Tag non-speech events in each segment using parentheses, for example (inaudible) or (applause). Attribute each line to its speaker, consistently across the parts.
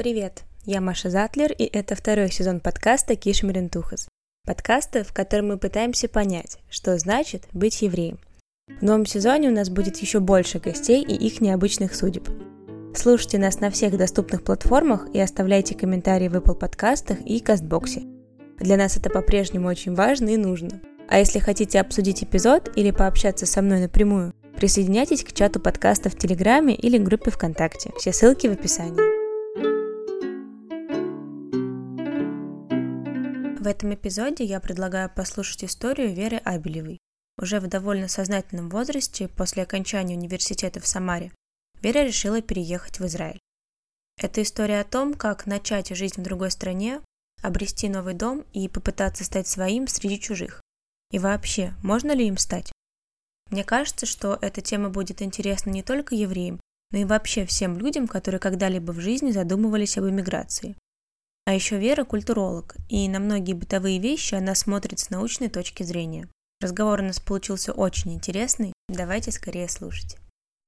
Speaker 1: Привет, я Маша Затлер, и это второй сезон подкаста «Киш Мерентухас». Подкаста, в котором мы пытаемся понять, что значит быть евреем. В новом сезоне у нас будет еще больше гостей и их необычных судеб. Слушайте нас на всех доступных платформах и оставляйте комментарии в Apple подкастах и Кастбоксе. Для нас это по-прежнему очень важно и нужно. А если хотите обсудить эпизод или пообщаться со мной напрямую, присоединяйтесь к чату подкаста в Телеграме или группе ВКонтакте. Все ссылки в описании. В этом эпизоде я предлагаю послушать историю Веры Абелевой. Уже в довольно сознательном возрасте, после окончания университета в Самаре, Вера решила переехать в Израиль. Это история о том, как начать жизнь в другой стране, обрести новый дом и попытаться стать своим среди чужих. И вообще, можно ли им стать? Мне кажется, что эта тема будет интересна не только евреям, но и вообще всем людям, которые когда-либо в жизни задумывались об эмиграции. А еще Вера – культуролог, и на многие бытовые вещи она смотрит с научной точки зрения. Разговор у нас получился очень интересный, давайте скорее слушать.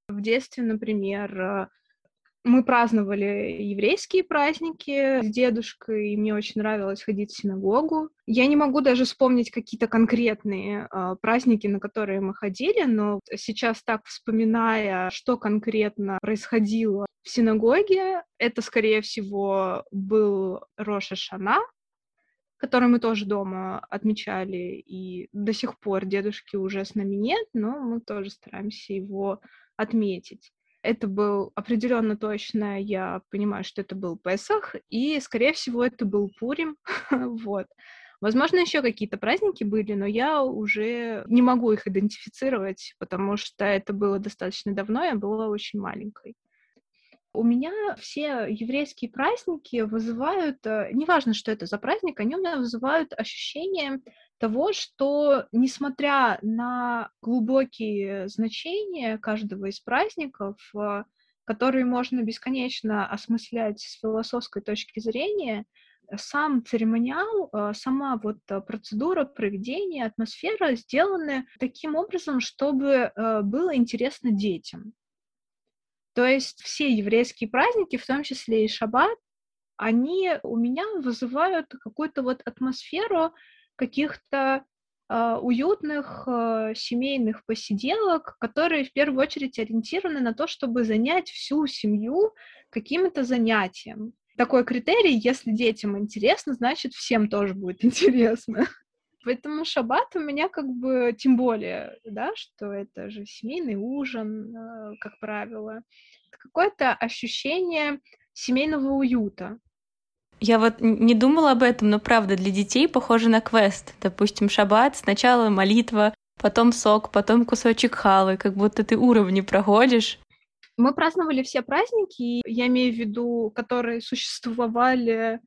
Speaker 2: В детстве, например, мы праздновали еврейские праздники с дедушкой, и мне очень нравилось ходить в синагогу. Я не могу даже вспомнить какие-то конкретные э, праздники, на которые мы ходили, но сейчас так вспоминая, что конкретно происходило в синагоге, это, скорее всего, был Роша Шана, который мы тоже дома отмечали, и до сих пор дедушки уже с нами нет, но мы тоже стараемся его отметить. Это был определенно точно, я понимаю, что это был Песах, и, скорее всего, это был Пурим, (laughs) вот. Возможно, еще какие-то праздники были, но я уже не могу их идентифицировать, потому что это было достаточно давно, я была очень маленькой. У меня все еврейские праздники вызывают, э, неважно, что это за праздник, они у меня вызывают ощущение того, что несмотря на глубокие значения каждого из праздников, э, которые можно бесконечно осмыслять с философской точки зрения, сам церемониал, э, сама вот процедура проведения, атмосфера сделаны таким образом, чтобы было интересно детям. То есть все еврейские праздники, в том числе и шаббат, они у меня вызывают какую-то вот атмосферу каких-то э, уютных э, семейных посиделок, которые в первую очередь ориентированы на то, чтобы занять всю семью каким-то занятием. Такой критерий, если детям интересно, значит всем тоже будет (laughs) интересно. Поэтому шаббат у меня как бы тем более, да, что это же семейный ужин, э, как правило. Какое-то ощущение семейного уюта.
Speaker 1: Я вот не думала об этом, но правда, для детей похоже на квест. Допустим, шаббат, сначала молитва, потом сок, потом кусочек халы, как будто ты уровни проходишь.
Speaker 2: Мы праздновали все праздники, я имею в виду, которые существовали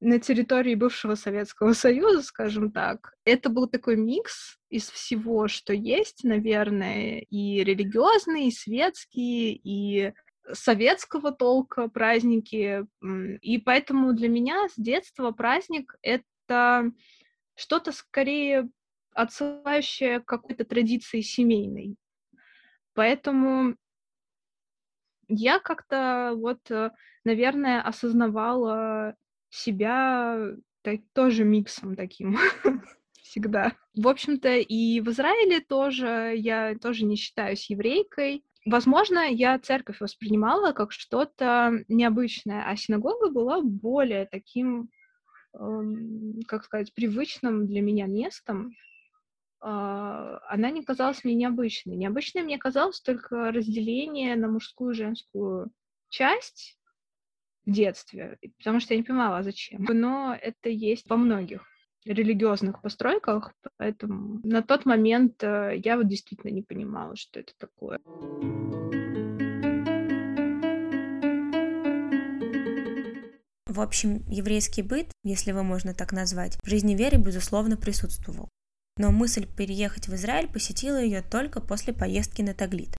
Speaker 2: на территории бывшего Советского Союза, скажем так. Это был такой микс из всего, что есть, наверное, и религиозный, и светский, и советского толка праздники. И поэтому для меня с детства праздник — это что-то скорее отсылающее к какой-то традиции семейной. Поэтому я как-то вот, э, наверное, осознавала себя так, тоже миксом таким (laughs) всегда. В общем-то, и в Израиле тоже я тоже не считаюсь еврейкой. Возможно, я церковь воспринимала как что-то необычное, а синагога была более таким, эм, как сказать, привычным для меня местом. Э, она не казалась мне необычной. Необычной мне казалось только разделение на мужскую и женскую часть, в детстве, потому что я не понимала, зачем. Но это есть во многих религиозных постройках, поэтому на тот момент э, я вот действительно не понимала, что это такое.
Speaker 1: В общем, еврейский быт, если его можно так назвать, в жизни Веры, безусловно, присутствовал. Но мысль переехать в Израиль посетила ее только после поездки на Таглит.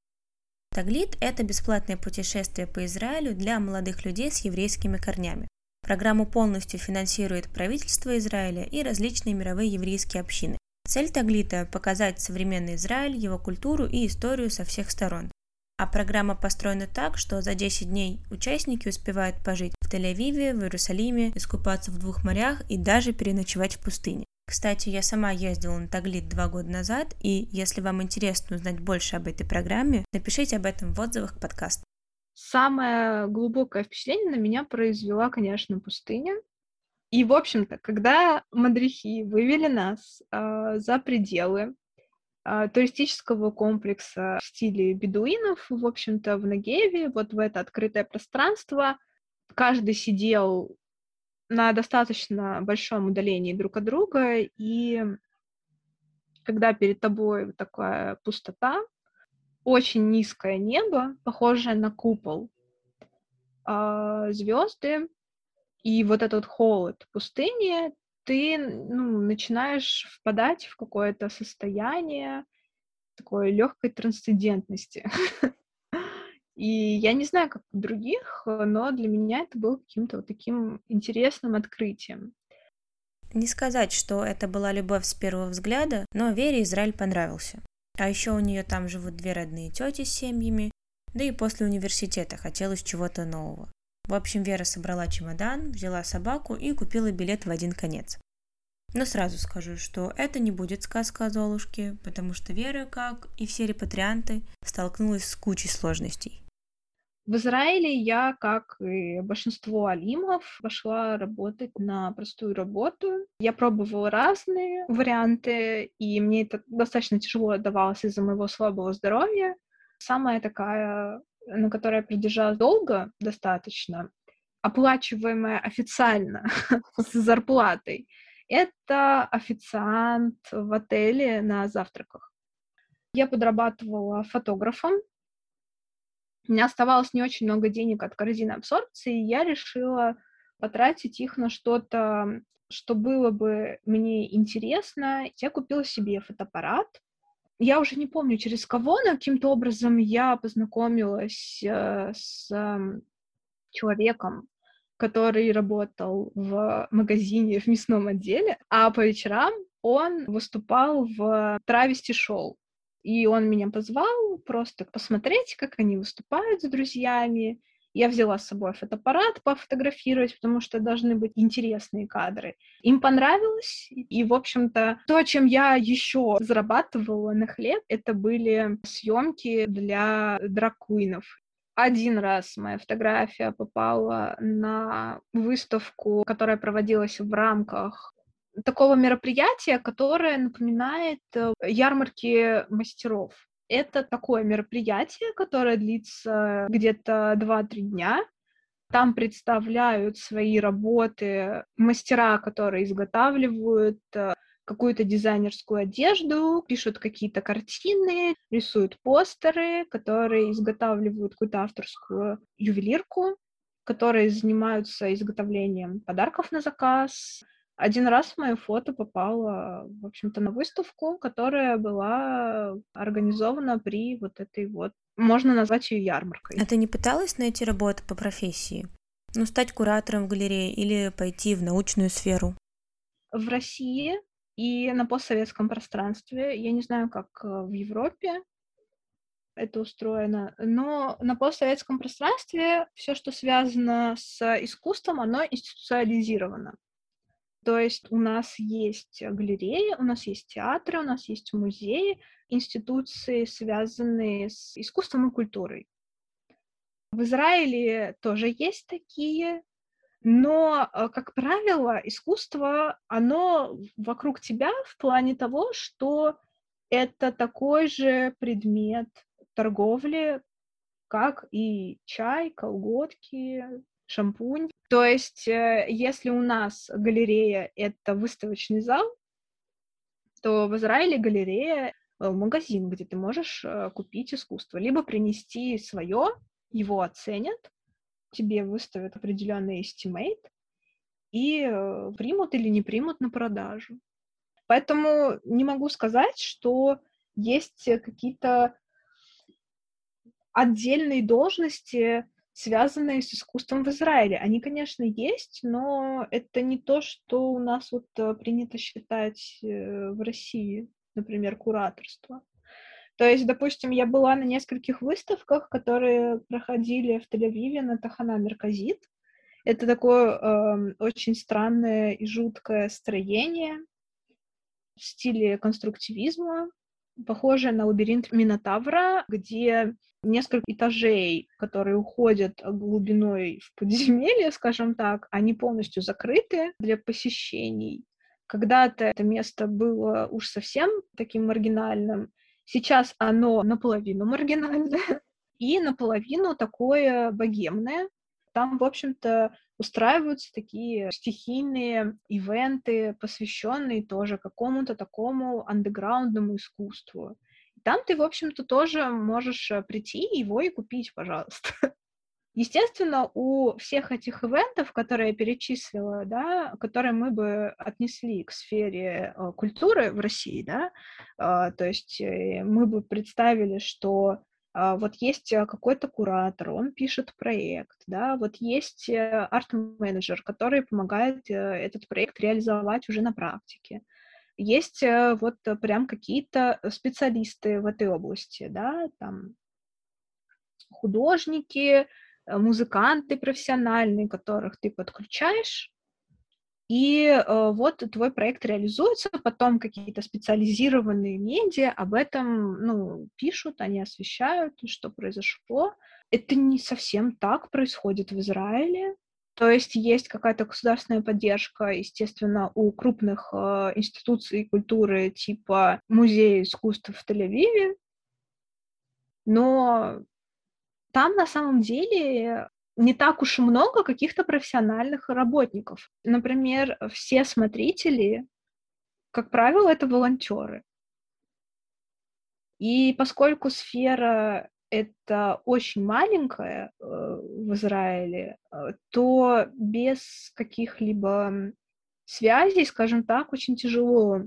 Speaker 1: Таглит – это бесплатное путешествие по Израилю для молодых людей с еврейскими корнями. Программу полностью финансирует правительство Израиля и различные мировые еврейские общины. Цель Таглита – показать современный Израиль, его культуру и историю со всех сторон. А программа построена так, что за 10 дней участники успевают пожить в Тель-Авиве, в Иерусалиме, искупаться в двух морях и даже переночевать в пустыне. Кстати, я сама ездила на Таглит два года назад, и если вам интересно узнать больше об этой программе, напишите об этом в отзывах к подкасту.
Speaker 2: Самое глубокое впечатление на меня произвела, конечно, пустыня. И, в общем-то, когда мадрихи вывели нас э, за пределы э, туристического комплекса в стиле бедуинов, в общем-то, в Нагеве, вот в это открытое пространство, каждый сидел на достаточно большом удалении друг от друга, и когда перед тобой такая пустота, очень низкое небо, похожее на купол, а, звезды, и вот этот холод пустыни, ты ну, начинаешь впадать в какое-то состояние такой легкой трансцендентности. (laughs) И я не знаю, как у других, но для меня это было каким-то вот таким интересным открытием.
Speaker 1: Не сказать, что это была любовь с первого взгляда, но Вере Израиль понравился. А еще у нее там живут две родные тети с семьями, да и после университета хотелось чего-то нового. В общем, Вера собрала чемодан, взяла собаку и купила билет в один конец. Но сразу скажу, что это не будет сказка о Золушке, потому что Вера, как и все репатрианты, столкнулась с кучей сложностей.
Speaker 2: В Израиле я, как и большинство алимов, пошла работать на простую работу. Я пробовала разные варианты, и мне это достаточно тяжело давалось из-за моего слабого здоровья. Самая такая на которой я продержалась долго достаточно, оплачиваемая официально (laughs) с зарплатой, это официант в отеле на завтраках. Я подрабатывала фотографом. У меня оставалось не очень много денег от корзины абсорбции, и я решила потратить их на что-то, что было бы мне интересно. Я купила себе фотоаппарат, я уже не помню, через кого, но каким-то образом я познакомилась э, с э, человеком, который работал в магазине в мясном отделе, а по вечерам он выступал в травести-шоу. И он меня позвал просто посмотреть, как они выступают с друзьями, я взяла с собой фотоаппарат пофотографировать, потому что должны быть интересные кадры. Им понравилось, и, в общем-то, то, чем я еще зарабатывала на хлеб, это были съемки для дракуинов. Один раз моя фотография попала на выставку, которая проводилась в рамках такого мероприятия, которое напоминает э, ярмарки мастеров. Это такое мероприятие, которое длится где-то 2-3 дня. Там представляют свои работы мастера, которые изготавливают э, какую-то дизайнерскую одежду, пишут какие-то картины, рисуют постеры, которые изготавливают какую-то авторскую ювелирку, которые занимаются изготовлением подарков на заказ, один раз мое фото попало, в общем-то, на выставку, которая была организована при вот этой вот, можно назвать ее ярмаркой.
Speaker 1: А ты не пыталась найти работу по профессии? Ну, стать куратором в галерее или пойти в научную сферу?
Speaker 2: В России и на постсоветском пространстве, я не знаю, как э, в Европе это устроено, но на постсоветском пространстве все, что связано с искусством, оно институциализировано. То есть у нас есть галереи, у нас есть театры, у нас есть музеи, институции, связанные с искусством и культурой. В Израиле тоже есть такие, но, э, как правило, искусство, оно вокруг тебя в плане того, что это такой же предмет торговли, как и чай, колготки, шампунь. То есть, э, если у нас галерея — это выставочный зал, то в Израиле галерея э, — магазин, где ты можешь э, купить искусство, либо принести свое, его оценят, тебе выставят определенный estimate и примут или не примут на продажу. Поэтому не могу сказать, что есть какие-то отдельные должности, связанные с искусством в Израиле. Они, конечно, есть, но это не то, что у нас вот э, принято считать э, в России, например, кураторство. То есть, допустим, я была на нескольких выставках, которые проходили в Тель-Авиве на Тахана Мерказит. Это такое э, очень странное и жуткое строение в стиле конструктивизма, похожее на лабиринт Минотавра, где несколько этажей, которые уходят глубиной в подземелье, (laughs) скажем так, они полностью закрыты для посещений. Когда-то это место было уж совсем таким маргинальным, сейчас оно наполовину маргинальное (laughs) и наполовину такое богемное. Там, в общем-то, устраиваются такие стихийные ивенты, посвященные тоже какому-то такому андеграундному искусству. Там ты, в общем-то, тоже можешь э, прийти его и купить, пожалуйста. (laughs) Естественно, у всех этих ивентов, которые я перечислила, да, которые мы бы отнесли к сфере э, культуры в России, да, э, то есть мы бы представили, что вот есть э, какой-то куратор, он пишет проект, да, вот есть э, арт-менеджер, который помогает э, этот проект реализовать уже на практике. Есть вот прям какие-то специалисты в этой области, да, там художники, музыканты профессиональные, которых ты подключаешь, и э, вот твой проект реализуется, потом какие-то специализированные медиа об этом ну, пишут, они освещают, что произошло. Это не совсем так происходит в Израиле. То есть есть какая-то государственная поддержка, естественно, у крупных э, институций культуры типа Музея искусств в Тель-Авиве, но там на самом деле не так уж и много каких-то профессиональных работников. Например, все смотрители, как правило, это волонтеры. И поскольку сфера это очень маленькая э, в Израиле, э, то без каких-либо связей, скажем так, очень тяжело.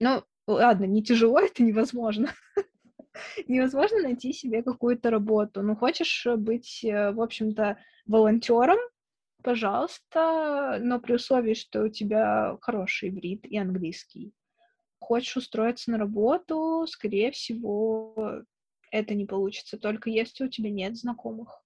Speaker 2: Ну, ладно, не тяжело, (laughs) это невозможно. Невозможно найти себе какую-то работу. Ну, хочешь быть, э, в общем-то, волонтером, пожалуйста, но при условии, что у тебя хороший иврит и английский. Хочешь устроиться на работу, скорее всего, это не получится, только если у тебя нет знакомых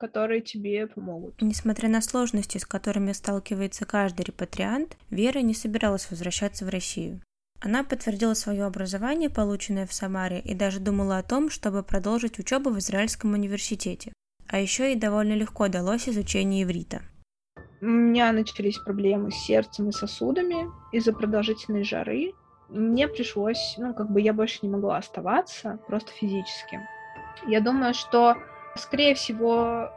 Speaker 2: которые тебе помогут.
Speaker 1: Несмотря на сложности, с которыми сталкивается каждый репатриант, Вера не собиралась возвращаться в Россию. Она подтвердила свое образование, полученное в Самаре, и даже думала о том, чтобы продолжить учебу в Израильском университете. А еще ей довольно легко далось изучение иврита.
Speaker 2: У меня начались проблемы с сердцем и сосудами из-за продолжительной жары. Мне пришлось, ну, как бы я больше не могла оставаться, просто физически. Я думаю, что, скорее всего,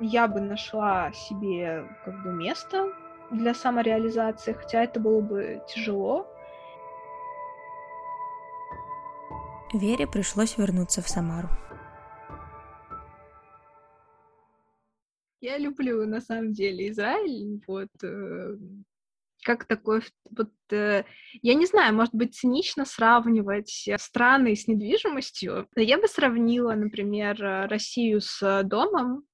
Speaker 2: я бы нашла себе как бы место для самореализации, хотя это было бы тяжело,
Speaker 1: Вере пришлось вернуться в Самару.
Speaker 2: Я люблю, на самом деле, Израиль, вот, э, как такой, вот, э, я не знаю, может быть, цинично сравнивать страны с недвижимостью. Я бы сравнила, например, Россию с домом,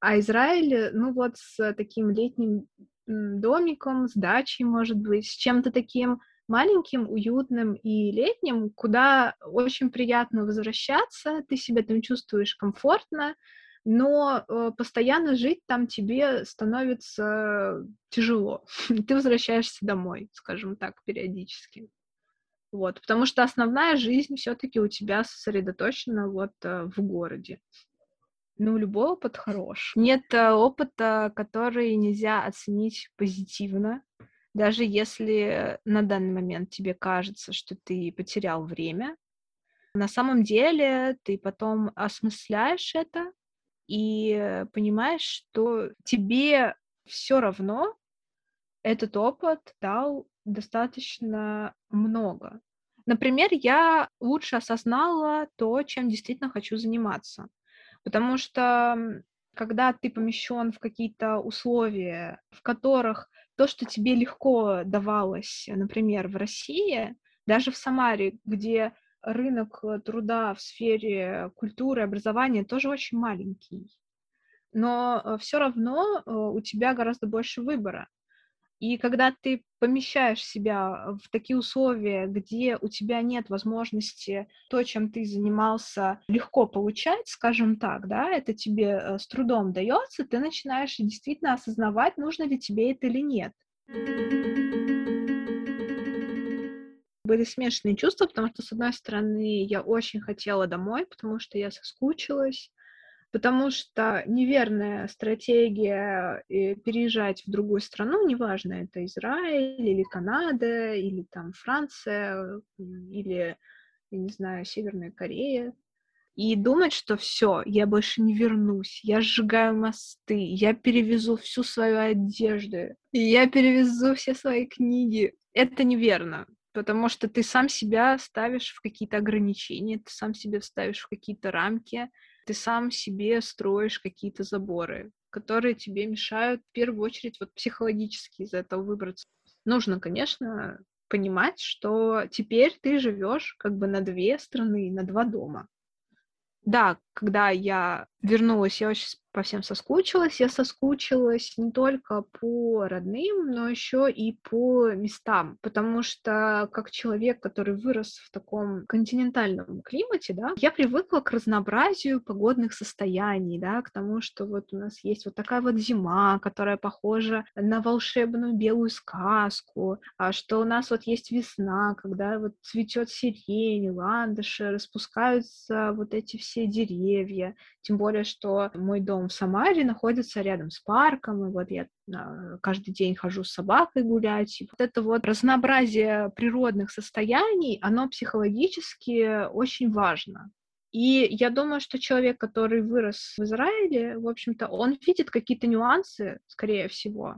Speaker 2: а Израиль, ну вот, с таким летним домиком, с дачей, может быть, с чем-то таким маленьким, уютным и летним, куда очень приятно возвращаться, ты себя там чувствуешь комфортно, но э, постоянно жить там тебе становится тяжело. (laughs) ты возвращаешься домой, скажем так, периодически. Вот, потому что основная жизнь все-таки у тебя сосредоточена вот э, в городе. Ну, любой опыт хорош. Нет э, опыта, который нельзя оценить позитивно даже если на данный момент тебе кажется, что ты потерял время, на самом деле ты потом осмысляешь это и понимаешь, что тебе все равно этот опыт дал достаточно много. Например, я лучше осознала то, чем действительно хочу заниматься. Потому что когда ты помещен в какие-то условия, в которых то, что тебе легко давалось, например, в России, даже в Самаре, где рынок э, труда в сфере культуры, образования тоже очень маленький, но э, все равно э, у тебя гораздо больше выбора. И когда ты помещаешь себя в такие условия, где у тебя нет возможности то, чем ты занимался, легко получать, скажем так, да, это тебе э, с трудом дается, ты начинаешь действительно осознавать, нужно ли тебе это или нет. Были смешанные чувства, потому что, с одной стороны, я очень хотела домой, потому что я соскучилась, потому что неверная стратегия э, переезжать в другую страну, неважно, это Израиль или Канада, или там Франция, или, я не знаю, Северная Корея, и думать, что все, я больше не вернусь, я сжигаю мосты, я перевезу всю свою одежду, я перевезу все свои книги. Это неверно, потому что ты сам себя ставишь в какие-то ограничения, ты сам себя ставишь в какие-то рамки, ты сам себе строишь какие-то заборы, которые тебе мешают в первую очередь вот психологически из этого выбраться. Нужно, конечно, понимать, что теперь ты живешь как бы на две страны, на два дома. Да, когда я вернулась, я очень по всем соскучилась. Я соскучилась не только по родным, но еще и по местам, потому что как человек, который вырос в таком континентальном климате, да, я привыкла к разнообразию погодных состояний, да, к тому, что вот у нас есть вот такая вот зима, которая похожа на волшебную белую сказку, а что у нас вот есть весна, когда вот цветет сирень, ландыши, распускаются вот эти все деревья, тем более, что мой дом в Самаре находится рядом с парком, и вот я а, каждый день хожу с собакой гулять. И вот это вот разнообразие природных состояний, оно психологически очень важно. И я думаю, что человек, который вырос в Израиле, в общем-то, он видит какие-то нюансы, скорее всего,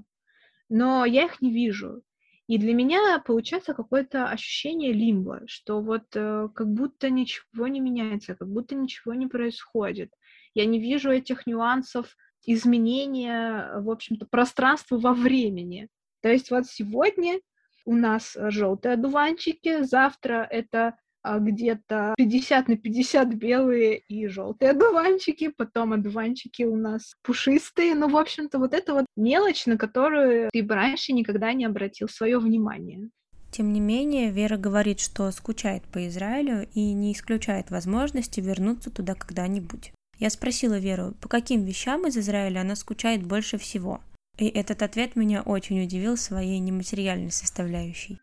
Speaker 2: но я их не вижу. И для меня получается какое-то ощущение лимба, что вот э, как будто ничего не меняется, как будто ничего не происходит. Я не вижу этих нюансов изменения, в общем-то, пространства во времени. То есть вот сегодня у нас желтые одуванчики, завтра это а, где-то 50 на 50 белые и желтые одуванчики, потом одуванчики у нас пушистые. Ну, в общем-то, вот это вот мелочь, на которую ты бы раньше никогда не обратил свое внимание.
Speaker 1: Тем не менее, Вера говорит, что скучает по Израилю и не исключает возможности вернуться туда когда-нибудь. Я спросила Веру, по каким вещам из Израиля она скучает больше всего. И этот ответ меня очень удивил своей нематериальной составляющей.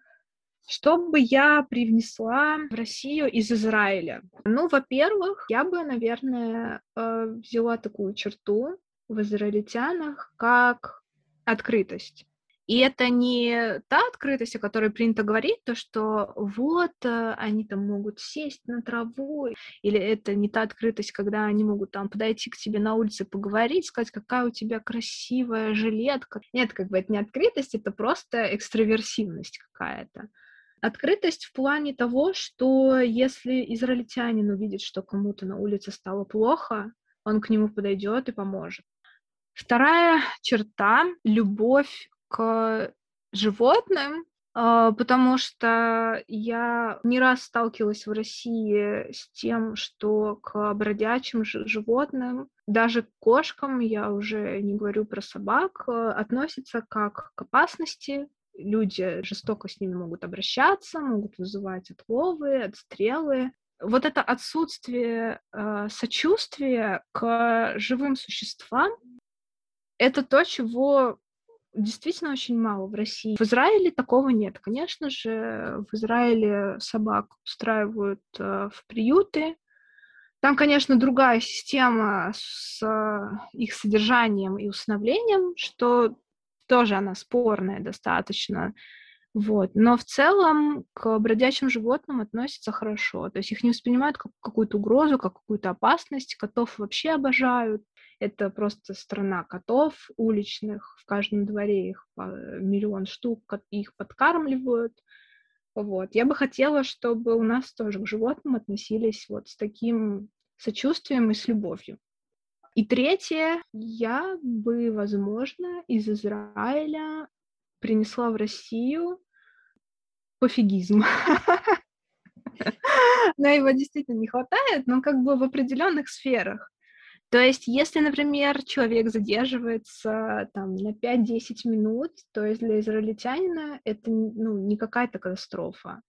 Speaker 2: Что бы я привнесла в Россию из Израиля? Ну, во-первых, я бы, наверное, э, взяла такую черту в израильтянах, как открытость. И это не та открытость, о которой принято говорить, то, что вот э, они там могут сесть на траву, или это не та открытость, когда они могут там подойти к тебе на улице, поговорить, сказать, какая у тебя красивая жилетка. Нет, как бы это не открытость, это просто экстраверсивность какая-то. Открытость в плане того, что если израильтянин увидит, что кому-то на улице стало плохо, он к нему подойдет и поможет. Вторая черта — любовь к животным, а, потому что я не раз сталкивалась в России с тем, что к бродячим животным, даже к кошкам, я уже не говорю про собак, а, относятся как к опасности. Люди жестоко с ними могут обращаться, могут вызывать отловы, отстрелы. Вот это отсутствие э, сочувствия к живым существам, это то, чего действительно очень мало в России. В Израиле такого нет. Конечно же, в Израиле собак устраивают э, в приюты. Там, конечно, другая система с э, их содержанием и усыновлением, что тоже она спорная достаточно. Вот. Но в целом к бродячим животным относятся хорошо. То есть их не воспринимают как какую-то угрозу, как какую-то опасность. Котов вообще обожают. Это просто страна котов уличных. В каждом дворе их миллион штук, их подкармливают. Вот. Я бы хотела, чтобы у нас тоже к животным относились вот с таким сочувствием и с любовью. И третье, я бы, возможно, из Израиля принесла в Россию пофигизм. (laughs) Но его действительно не хватает, но как бы в определенных сферах. То есть, если, например, человек задерживается там на 5-10 минут, то есть для израильтянина это ну, не какая-то катастрофа.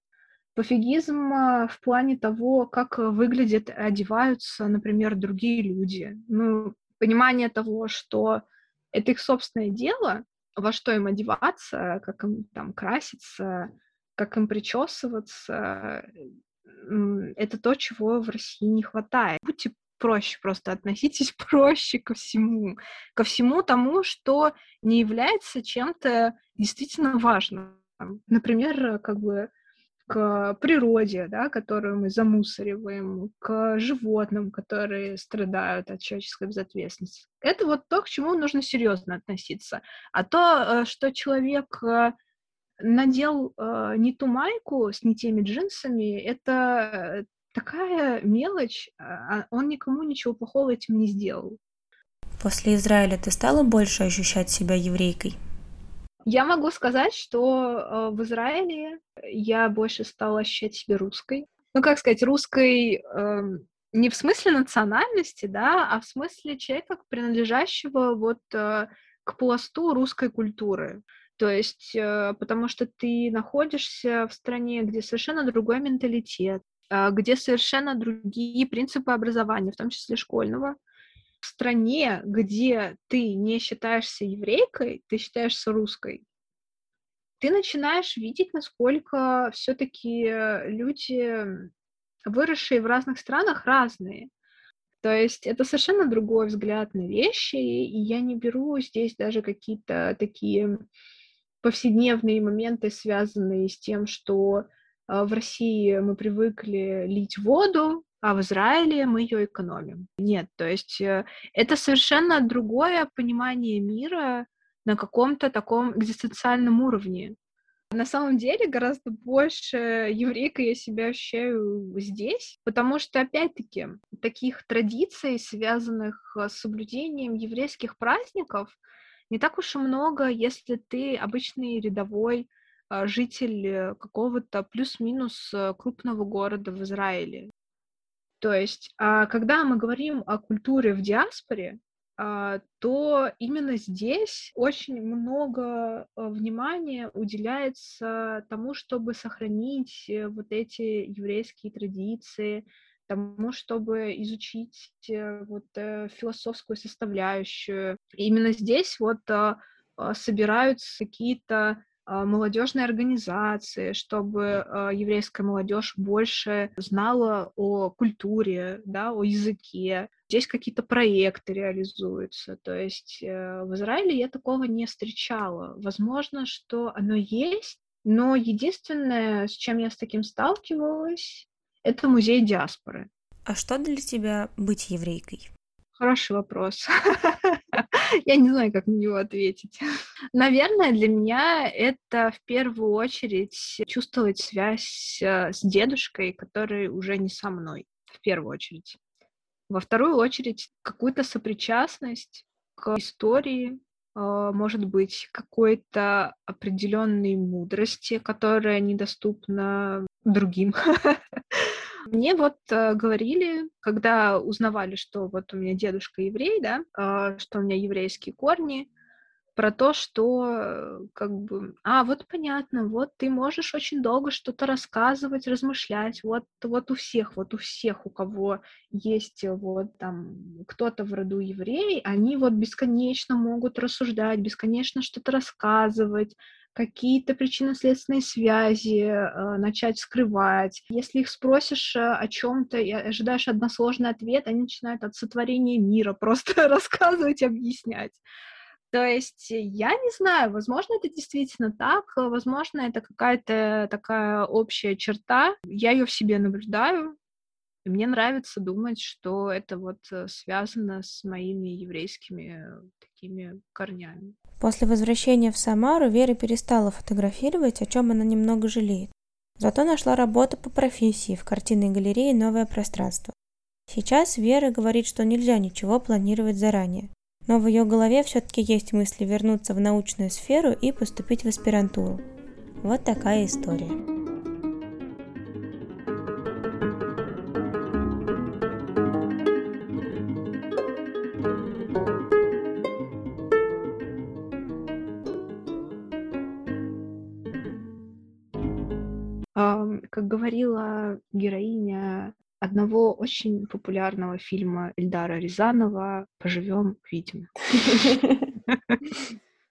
Speaker 2: Пофигизм а, в плане того, как выглядят, одеваются, например, другие люди. Ну, понимание того, что это их собственное дело, во что им одеваться, как им там краситься, как им причесываться, это то, чего в России не хватает. Будьте проще просто, относитесь (laughs) проще ко всему, ко всему тому, что не является чем-то действительно важным. Например, как бы к природе, да, которую мы замусориваем, к животным, которые страдают от человеческой безответственности. Это вот то, к чему нужно серьезно относиться. А то, э, что человек э, надел э, не ту майку с не теми джинсами, это такая мелочь, а он никому ничего плохого этим не сделал.
Speaker 1: После Израиля ты стала больше ощущать себя еврейкой?
Speaker 2: Я могу сказать, что э, в Израиле я больше стала ощущать себя русской. Ну, как сказать, русской э, не в смысле национальности, да, а в смысле человека, принадлежащего вот э, к пласту русской культуры. То есть, э, потому что ты находишься в стране, где совершенно другой менталитет, где совершенно другие принципы образования, в том числе школьного, в стране, где ты не считаешься еврейкой, ты считаешься русской, ты начинаешь видеть, насколько все-таки люди, выросшие в разных странах, разные. То есть это совершенно другой взгляд на вещи, и я не беру здесь даже какие-то такие повседневные моменты, связанные с тем, что а, в России мы привыкли лить воду, а в Израиле мы ее экономим. Нет, то есть э, это совершенно другое понимание мира на каком-то таком экзистенциальном уровне. На самом деле гораздо больше еврейка я себя ощущаю здесь, потому что, опять-таки, таких традиций, связанных с соблюдением еврейских праздников, не так уж и много, если ты обычный рядовой а, житель э, какого-то плюс-минус э, крупного города в Израиле. То есть, а, когда мы говорим о культуре в диаспоре, а, то именно здесь очень много а, внимания уделяется тому, чтобы сохранить э, вот эти еврейские традиции, тому, чтобы изучить э, вот э, философскую составляющую. И именно здесь вот собираются какие-то а, молодежные организации, чтобы а, еврейская молодежь больше знала о культуре, да, о языке. Здесь какие-то проекты реализуются. То есть э, в Израиле я такого не встречала. Возможно, что оно есть, но единственное, с чем я с таким сталкивалась, это музей диаспоры.
Speaker 1: А что для тебя быть еврейкой?
Speaker 2: Хороший вопрос. (laughs) (laughs) Я не знаю, как на него ответить. (laughs) Наверное, для меня это в первую очередь чувствовать связь э, с дедушкой, который уже не со мной, в первую очередь. Во вторую очередь, какую-то сопричастность к истории, э, может быть, какой-то определенной мудрости, которая недоступна другим. (laughs) Мне вот э, говорили, когда узнавали, что вот у меня дедушка еврей, да, э, что у меня еврейские корни, про то, что э, как бы, а, вот понятно, вот ты можешь очень долго что-то рассказывать, размышлять, вот, вот у всех, вот у всех, у кого есть вот там кто-то в роду еврей, они вот бесконечно могут рассуждать, бесконечно что-то рассказывать, какие-то причинно-следственные связи э, начать скрывать. Если их спросишь э, о чем-то и ожидаешь односложный ответ, они начинают от сотворения мира (laughs) просто рассказывать, объяснять. То есть я не знаю, возможно, это действительно так, возможно, это какая-то такая общая черта. Я ее в себе наблюдаю, мне нравится думать, что это вот э, связано с моими еврейскими такими корнями.
Speaker 1: После возвращения в Самару Вера перестала фотографировать, о чем она немного жалеет. Зато нашла работу по профессии в картинной галерее «Новое пространство». Сейчас Вера говорит, что нельзя ничего планировать заранее. Но в ее голове все-таки есть мысли вернуться в научную сферу и поступить в аспирантуру. Вот такая история.
Speaker 2: Как говорила героиня одного очень популярного фильма Эльдара Рязанова «Поживем, увидим». (laughs) (laughs)